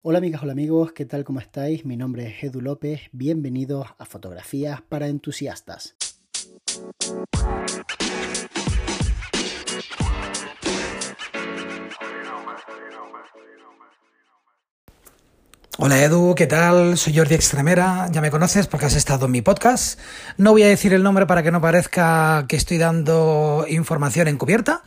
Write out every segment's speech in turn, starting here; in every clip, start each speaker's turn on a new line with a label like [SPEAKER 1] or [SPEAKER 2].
[SPEAKER 1] Hola amigas, hola amigos, ¿qué tal? ¿Cómo estáis? Mi nombre es Edu López, bienvenidos a Fotografías para Entusiastas.
[SPEAKER 2] Hola Edu, ¿qué tal? Soy Jordi Extremera, ya me conoces porque has estado en mi podcast. No voy a decir el nombre para que no parezca que estoy dando información encubierta.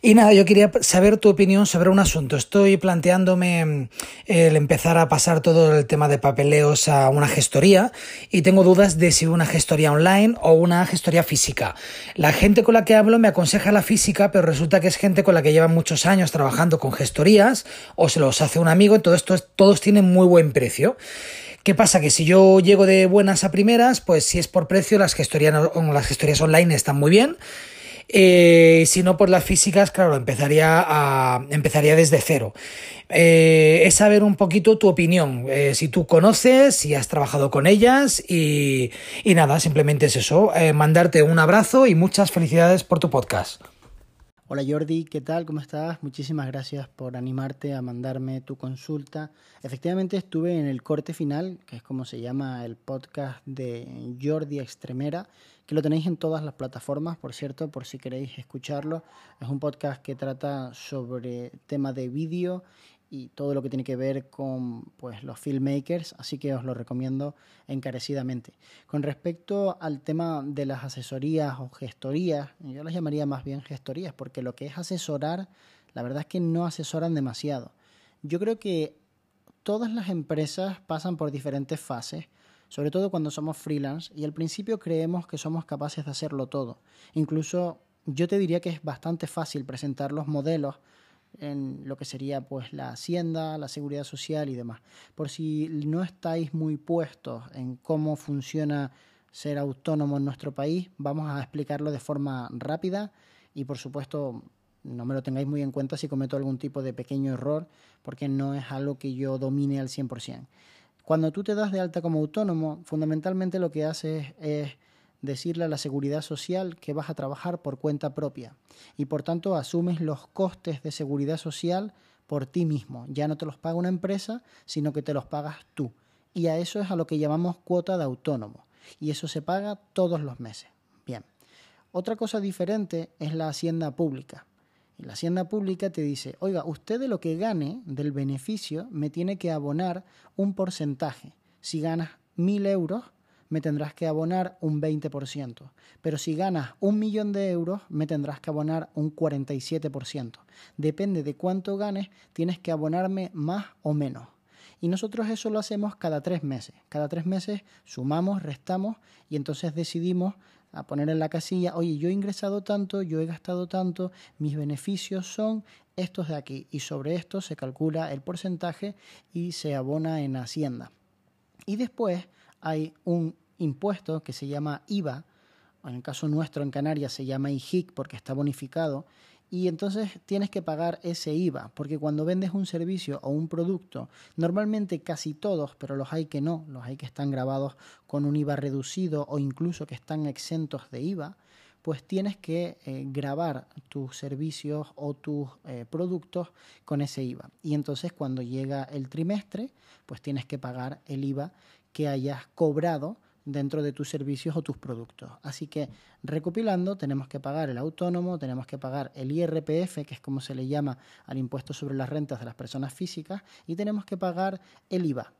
[SPEAKER 2] Y nada, yo quería saber tu opinión sobre un asunto. Estoy planteándome mm, el empezar a pasar todo el tema de papeleos a una gestoría y tengo dudas de si una gestoría online o una gestoría física. La gente con la que hablo me aconseja la física, pero resulta que es gente con la que lleva muchos años trabajando con gestorías o se los hace un amigo y todo esto, todos tienen muy buen precio. ¿Qué pasa? Que si yo llego de buenas a primeras, pues si es por precio, las las gestorías online están muy bien eh, si no, por las físicas, claro, empezaría, a, empezaría desde cero. Eh, es saber un poquito tu opinión, eh, si tú conoces, si has trabajado con ellas y, y nada, simplemente es eso, mandarte un abrazo y muchas felicidades por tu podcast.
[SPEAKER 1] Hola Jordi, ¿qué tal? ¿Cómo estás? Muchísimas gracias por animarte a mandarme tu consulta. Efectivamente estuve en el corte final, que es como se llama el podcast de Jordi Extremera, que lo tenéis en todas las plataformas, por cierto, por si queréis escucharlo. Es un podcast que trata sobre tema de vídeo y todo lo que tiene que ver con pues, los filmmakers, así que os lo recomiendo encarecidamente. Con respecto al tema de las asesorías o gestorías, yo las llamaría más bien gestorías, porque lo que es asesorar, la verdad es que no asesoran demasiado. Yo creo que todas las empresas pasan por diferentes fases sobre todo cuando somos freelance y al principio creemos que somos capaces de hacerlo todo. Incluso yo te diría que es bastante fácil presentar los modelos en lo que sería pues la hacienda, la seguridad social y demás. Por si no estáis muy puestos en cómo funciona ser autónomo en nuestro país, vamos a explicarlo de forma rápida y por supuesto no me lo tengáis muy en cuenta si cometo algún tipo de pequeño error porque no es algo que yo domine al 100%. Cuando tú te das de alta como autónomo, fundamentalmente lo que haces es decirle a la seguridad social que vas a trabajar por cuenta propia y por tanto asumes los costes de seguridad social por ti mismo. Ya no te los paga una empresa, sino que te los pagas tú. Y a eso es a lo que llamamos cuota de autónomo. Y eso se paga todos los meses. Bien. Otra cosa diferente es la hacienda pública. Y la hacienda pública te dice, oiga, usted de lo que gane del beneficio me tiene que abonar un porcentaje. Si ganas mil euros, me tendrás que abonar un 20%. Pero si ganas un millón de euros, me tendrás que abonar un 47%. Depende de cuánto ganes, tienes que abonarme más o menos. Y nosotros eso lo hacemos cada tres meses. Cada tres meses sumamos, restamos y entonces decidimos a poner en la casilla, oye, yo he ingresado tanto, yo he gastado tanto, mis beneficios son estos de aquí y sobre esto se calcula el porcentaje y se abona en Hacienda. Y después hay un impuesto que se llama IVA, en el caso nuestro en Canarias se llama IJIC porque está bonificado, y entonces tienes que pagar ese IVA, porque cuando vendes un servicio o un producto, normalmente casi todos, pero los hay que no, los hay que están grabados con un IVA reducido o incluso que están exentos de IVA, pues tienes que eh, grabar tus servicios o tus eh, productos con ese IVA. Y entonces cuando llega el trimestre, pues tienes que pagar el IVA que hayas cobrado dentro de tus servicios o tus productos. Así que recopilando, tenemos que pagar el autónomo, tenemos que pagar el IRPF, que es como se le llama al impuesto sobre las rentas de las personas físicas, y tenemos que pagar el IVA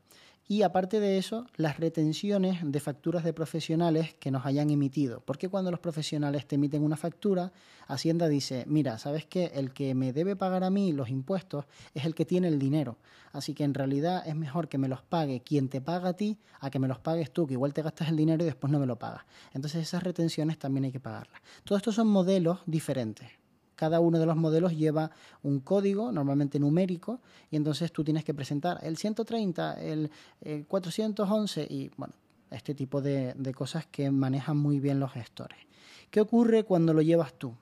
[SPEAKER 1] y aparte de eso, las retenciones de facturas de profesionales que nos hayan emitido. Porque cuando los profesionales te emiten una factura, Hacienda dice, mira, ¿sabes qué? El que me debe pagar a mí los impuestos es el que tiene el dinero. Así que en realidad es mejor que me los pague quien te paga a ti a que me los pagues tú, que igual te gastas el dinero y después no me lo pagas. Entonces esas retenciones también hay que pagarlas. Todos estos son modelos diferentes cada uno de los modelos lleva un código, normalmente numérico, y entonces tú tienes que presentar el 130, el, 411 y bueno, este tipo de, de cosas que manejan muy bien los gestores. ¿Qué ocurre cuando lo llevas tú?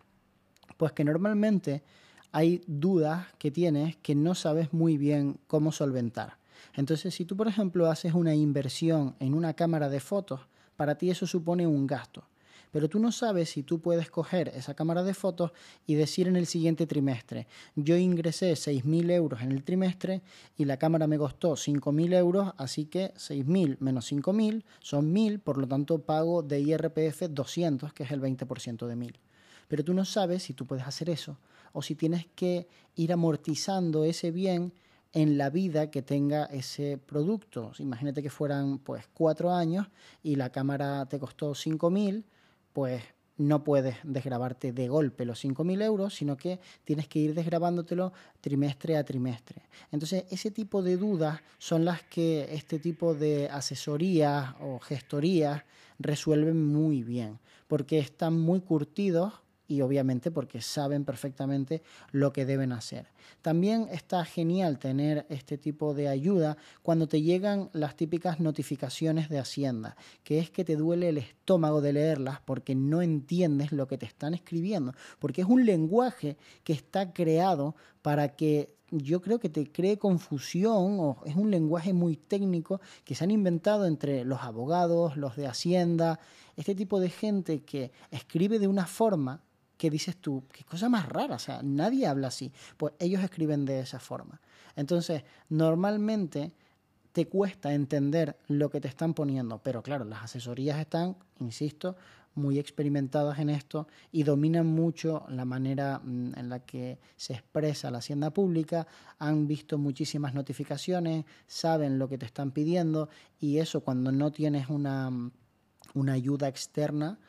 [SPEAKER 1] Pues que normalmente hay dudas que tienes que no sabes muy bien cómo solventar. Entonces, si tú, por ejemplo, haces una inversión en una cámara de fotos, para ti eso supone un gasto. Pero tú no sabes si tú puedes coger esa cámara de fotos y decir en el siguiente trimestre, yo ingresé 6.000 euros en el trimestre y la cámara me costó 5.000 euros, así que 6.000 menos 5.000 son 1.000, por lo tanto pago de IRPF 200, que es el 20% de 1.000. Pero tú no sabes si tú puedes hacer eso o si tienes que ir amortizando ese bien en la vida que tenga ese producto. Imagínate que fueran pues cuatro años y la cámara te costó 5.000, pues no puedes desgrabarte de golpe los 5.000 euros, sino que tienes que ir desgrabándotelo trimestre a trimestre. Entonces, ese tipo de dudas son las que este tipo de asesorías o gestorías resuelven muy bien, porque están muy curtidos y obviamente porque saben perfectamente lo que deben hacer. También está genial tener este tipo de ayuda cuando te llegan las típicas notificaciones de Hacienda, que es que te duele el estómago de leerlas porque no entiendes lo que te están escribiendo, porque es un lenguaje que está creado para que yo creo que te cree confusión o es un lenguaje muy técnico que se han inventado entre los abogados, los de Hacienda, este tipo de gente que escribe de una forma que dices tú, qué cosa más rara, o sea, nadie habla así. Pues ellos escriben de esa forma. Entonces, normalmente te cuesta entender lo que te están poniendo, pero claro, las asesorías están, insisto, muy experimentadas en esto y dominan mucho la manera mm, en la que se expresa la hacienda pública, han visto muchísimas notificaciones, saben lo que te están pidiendo y eso cuando no tienes una, una ayuda externa,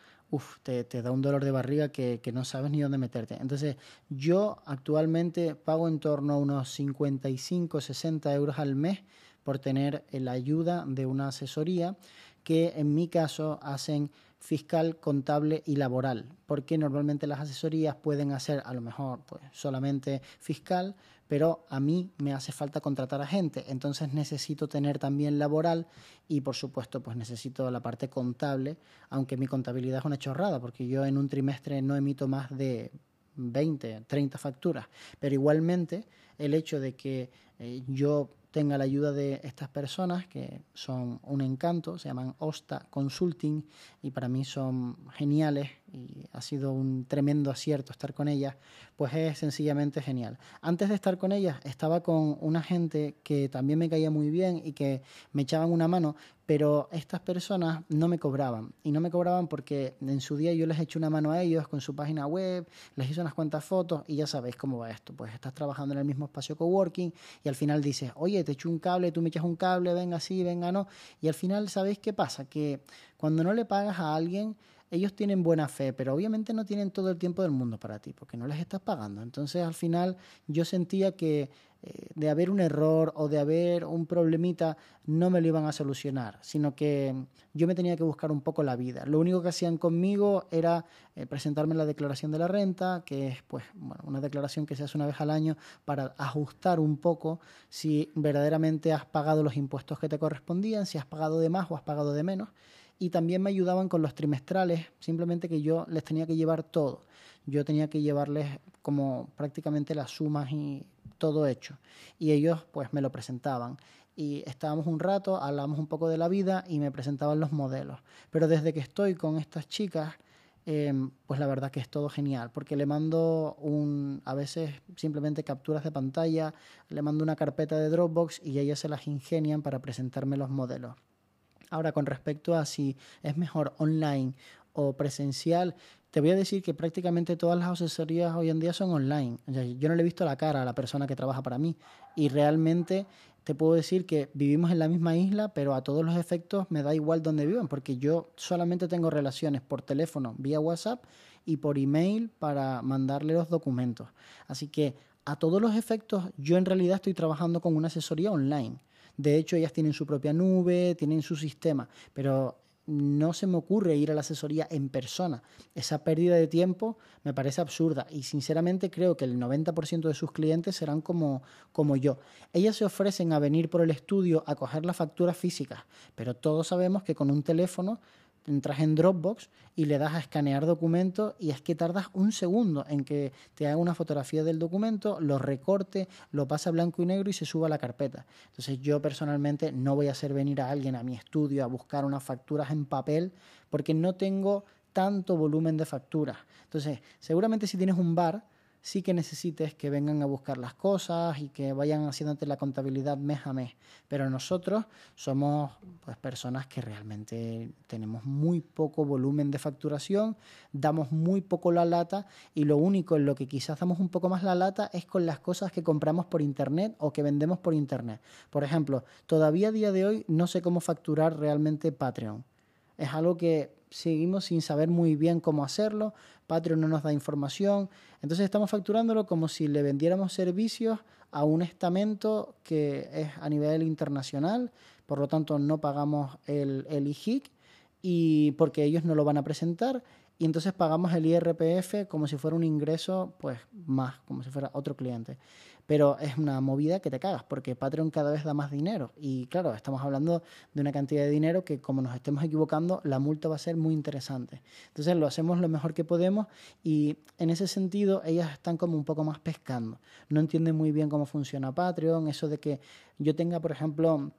[SPEAKER 1] te, da un dolor de barriga que, que, no sabes ni dónde meterte. Entonces, yo actualmente pago en torno a unos 55, 60 euros al mes por tener la ayuda de una asesoría que en mi caso hacen fiscal, contable y laboral, porque normalmente las asesorías pueden hacer a lo mejor pues, solamente fiscal, pero a mí me hace falta contratar a gente, entonces necesito tener también laboral y por supuesto pues necesito la parte contable, aunque mi contabilidad es una chorrada, porque yo en un trimestre no emito más de 20, 30 facturas, pero igualmente el hecho de que eh, yo tenga la ayuda de estas personas que son un encanto, se llaman Osta Consulting y para mí son geniales y ha sido un tremendo acierto estar con ellas, pues es sencillamente genial. Antes de estar con ellas estaba con una gente que también me caía muy bien y que me echaban una mano, pero estas personas no me cobraban. Y no me cobraban porque en su día yo les eché una mano a ellos con su página web, les hice unas cuantas fotos y ya sabéis cómo va esto. Pues estás trabajando en el mismo espacio coworking y al final dices, oye, te echo un cable, tú me echas un cable, venga así, venga no. Y al final, ¿sabéis qué pasa? Que cuando no le pagas a alguien, ellos tienen buena fe, pero obviamente no tienen todo el tiempo del mundo para ti, porque no les estás pagando. Entonces al final yo sentía que eh, de haber un error o de haber un problemita no me lo iban a solucionar, sino que yo me tenía que buscar un poco la vida. Lo único que hacían conmigo era eh, presentarme la declaración de la renta, que es pues bueno, una declaración que se hace una vez al año para ajustar un poco si verdaderamente has pagado los impuestos que te correspondían, si has pagado de más o has pagado de menos y también me ayudaban con los trimestrales, simplemente que yo les tenía que llevar todo. Yo tenía que llevarles como prácticamente las sumas y todo hecho. Y ellos pues me lo presentaban. Y estábamos un rato, hablamos un poco de la vida y me presentaban los modelos. Pero desde que estoy con estas chicas, em, pues la verdad que es todo genial, porque le mando un, a veces simplemente capturas de pantalla, le mando una carpeta de Dropbox y ellas se las ingenian para presentarme los modelos. Ahora, con respecto a si es mejor online o presencial, te voy a decir que prácticamente todas las asesorías hoy en día son online. yo no le he visto la cara a la persona que trabaja para mí y realmente te puedo decir que vivimos en la misma isla, pero a todos los efectos me da igual donde vivan, porque yo solamente tengo relaciones por teléfono, vía WhatsApp y por email para mandarle los documentos. Así que a todos los efectos yo en realidad estoy trabajando con una asesoría online. De hecho, ellas tienen su propia nube, tienen su sistema, pero no se me ocurre ir a la asesoría en persona. Esa pérdida de tiempo me parece absurda y sinceramente creo que el 90% de sus clientes serán como, como yo. Ellas se ofrecen a venir por el estudio a coger las facturas físicas, pero todos sabemos que con un teléfono entras en Dropbox y le das a escanear documento y es que tardas un segundo en que te haga una fotografía del documento, lo recorte, lo pasa blanco y negro y se suba a la carpeta. Entonces yo personalmente no voy a hacer venir a alguien a mi estudio a buscar unas facturas en papel porque no tengo tanto volumen de facturas. Entonces, seguramente si tienes un bar, sí que necesites que vengan a buscar las cosas y que vayan haciéndote la contabilidad mes a mes. Pero nosotros somos pues, personas que realmente tenemos muy poco volumen de facturación, damos muy poco la lata y lo único en lo que quizás damos un poco más la lata es con las cosas que compramos por internet o que vendemos por internet. Por ejemplo, todavía a día de hoy no sé cómo facturar realmente Patreon. Es algo que seguimos sin saber muy bien cómo hacerlo, Patreon no nos da información, entonces estamos facturándolo como si le vendiéramos servicios a un estamento que es a nivel internacional, por lo tanto no pagamos el, el IHIC y porque ellos no lo van a presentar y entonces pagamos el IRPF como si fuera un ingreso pues más, como si fuera otro cliente pero es una movida que te cagas, porque Patreon cada vez da más dinero. Y claro, estamos hablando de una cantidad de dinero que como nos estemos equivocando, la multa va a ser muy interesante. Entonces lo hacemos lo mejor que podemos y en ese sentido ellas están como un poco más pescando. No entienden muy bien cómo funciona Patreon, eso de que yo tenga, por ejemplo,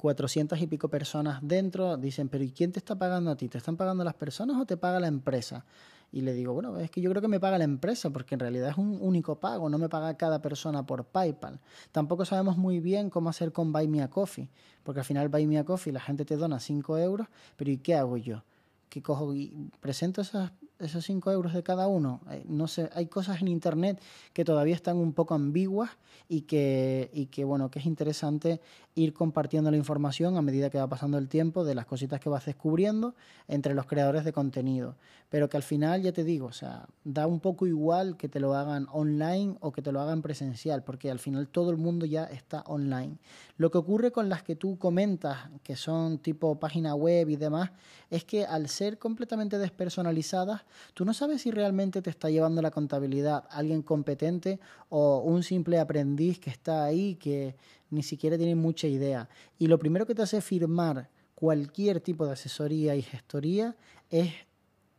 [SPEAKER 1] 400 y pico personas dentro, dicen, pero ¿y quién te está pagando a ti? ¿Te están pagando las personas o te paga la empresa? Y le digo, bueno, es que yo creo que me paga la empresa, porque en realidad es un único pago, no me paga cada persona por PayPal. Tampoco sabemos muy bien cómo hacer con Buy Me a Coffee, porque al final Buy Me a Coffee la gente te dona 5 euros, pero ¿y qué hago yo? Que cojo y presento esas esos 5 euros de cada uno. Eh, no sé, hay cosas en Internet que todavía están un poco ambiguas y que, y que, bueno, que es interesante ir compartiendo la información a medida que va pasando el tiempo de las cositas que vas descubriendo entre los creadores de contenido. Pero que al final, ya te digo, o sea, da un poco igual que te lo hagan online o que te lo hagan presencial, porque al final todo el mundo ya está online. Lo que ocurre con las que tú comentas, que son tipo página web y demás, es que al ser completamente despersonalizadas, tú no sabes si realmente te está llevando la contabilidad alguien competente o un simple aprendiz que está ahí que ni siquiera tiene mucha idea. Y lo primero que te hace firmar cualquier tipo de asesoría y gestoría es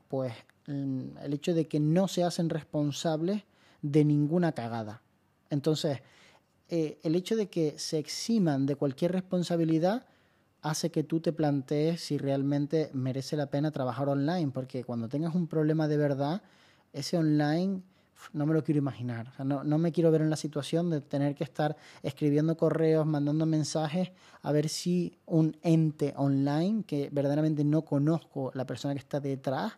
[SPEAKER 1] pues mm, el hecho de que no se hacen responsables de ninguna cagada. Entonces, eh, el hecho de que se eximan de cualquier responsabilidad hace que tú te plantees si realmente merece la pena trabajar online, porque cuando tengas un problema de verdad, ese online no me lo quiero imaginar. no, no, me quiero ver en la situación de tener que estar escribiendo correos, mandando mensajes, a ver si un ente online, que verdaderamente no conozco la persona que está detrás,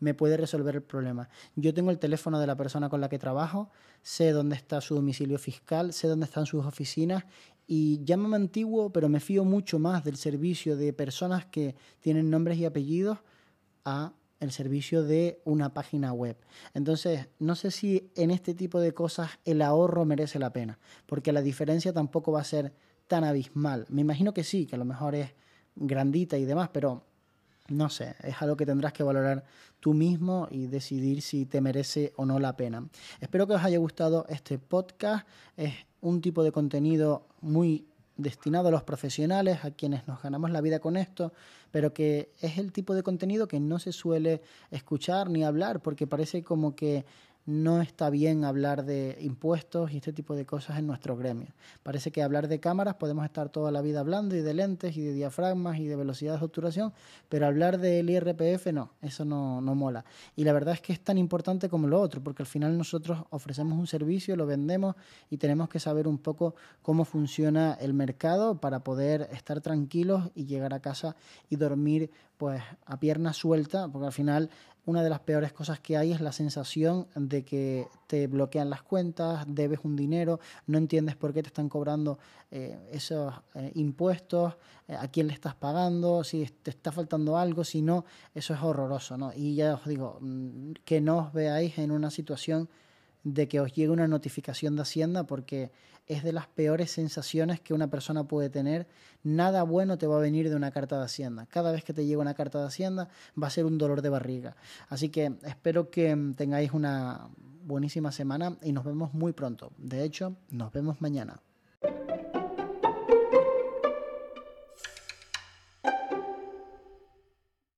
[SPEAKER 1] me puede resolver el problema. Yo tengo el teléfono de la persona con la que trabajo, sé dónde está su domicilio fiscal, sé dónde están sus oficinas y llámame antiguo, pero me fío mucho más del servicio de personas que tienen nombres y apellidos a el servicio de una página web. Entonces, no sé si en este tipo de cosas el ahorro merece la pena, porque la diferencia tampoco va a ser tan abismal. Me imagino que sí, que a lo mejor es grandita y demás, pero no sé, es algo que tendrás que valorar tú mismo y decidir si te merece o no la pena. Espero que os haya gustado este podcast. Un tipo de contenido muy destinado a los profesionales, a quienes nos ganamos la vida con esto, pero que es el tipo de contenido que no se suele escuchar ni hablar, porque parece como que no está bien hablar de impuestos y este tipo de cosas en nuestro gremio. Parece que hablar de cámaras podemos estar toda la vida hablando y de lentes y de diafragmas y de velocidad de obturación, pero hablar del IRPF no, eso no, no mola. Y la verdad es que es tan importante como lo otro, porque al final nosotros ofrecemos un servicio, lo vendemos y tenemos que saber un poco cómo funciona el mercado para poder estar tranquilos y llegar a casa y dormir pues a pierna suelta, porque al final una de las peores cosas que hay es la sensación de que te bloquean las cuentas, debes un dinero, no entiendes por qué te están cobrando eh, esos eh, impuestos, eh, a quién le estás pagando, si te está faltando algo, si no, eso es horroroso, ¿no? Y ya os digo, mm, que no os veáis en una situación de que os llegue una notificación de Hacienda porque es de las peores sensaciones que una persona puede tener. Nada bueno te va a venir de una carta de Hacienda. Cada vez que te llega una carta de Hacienda va a ser un dolor de barriga. Así que espero que tengáis una buenísima semana y nos vemos muy pronto. De hecho, nos vemos mañana.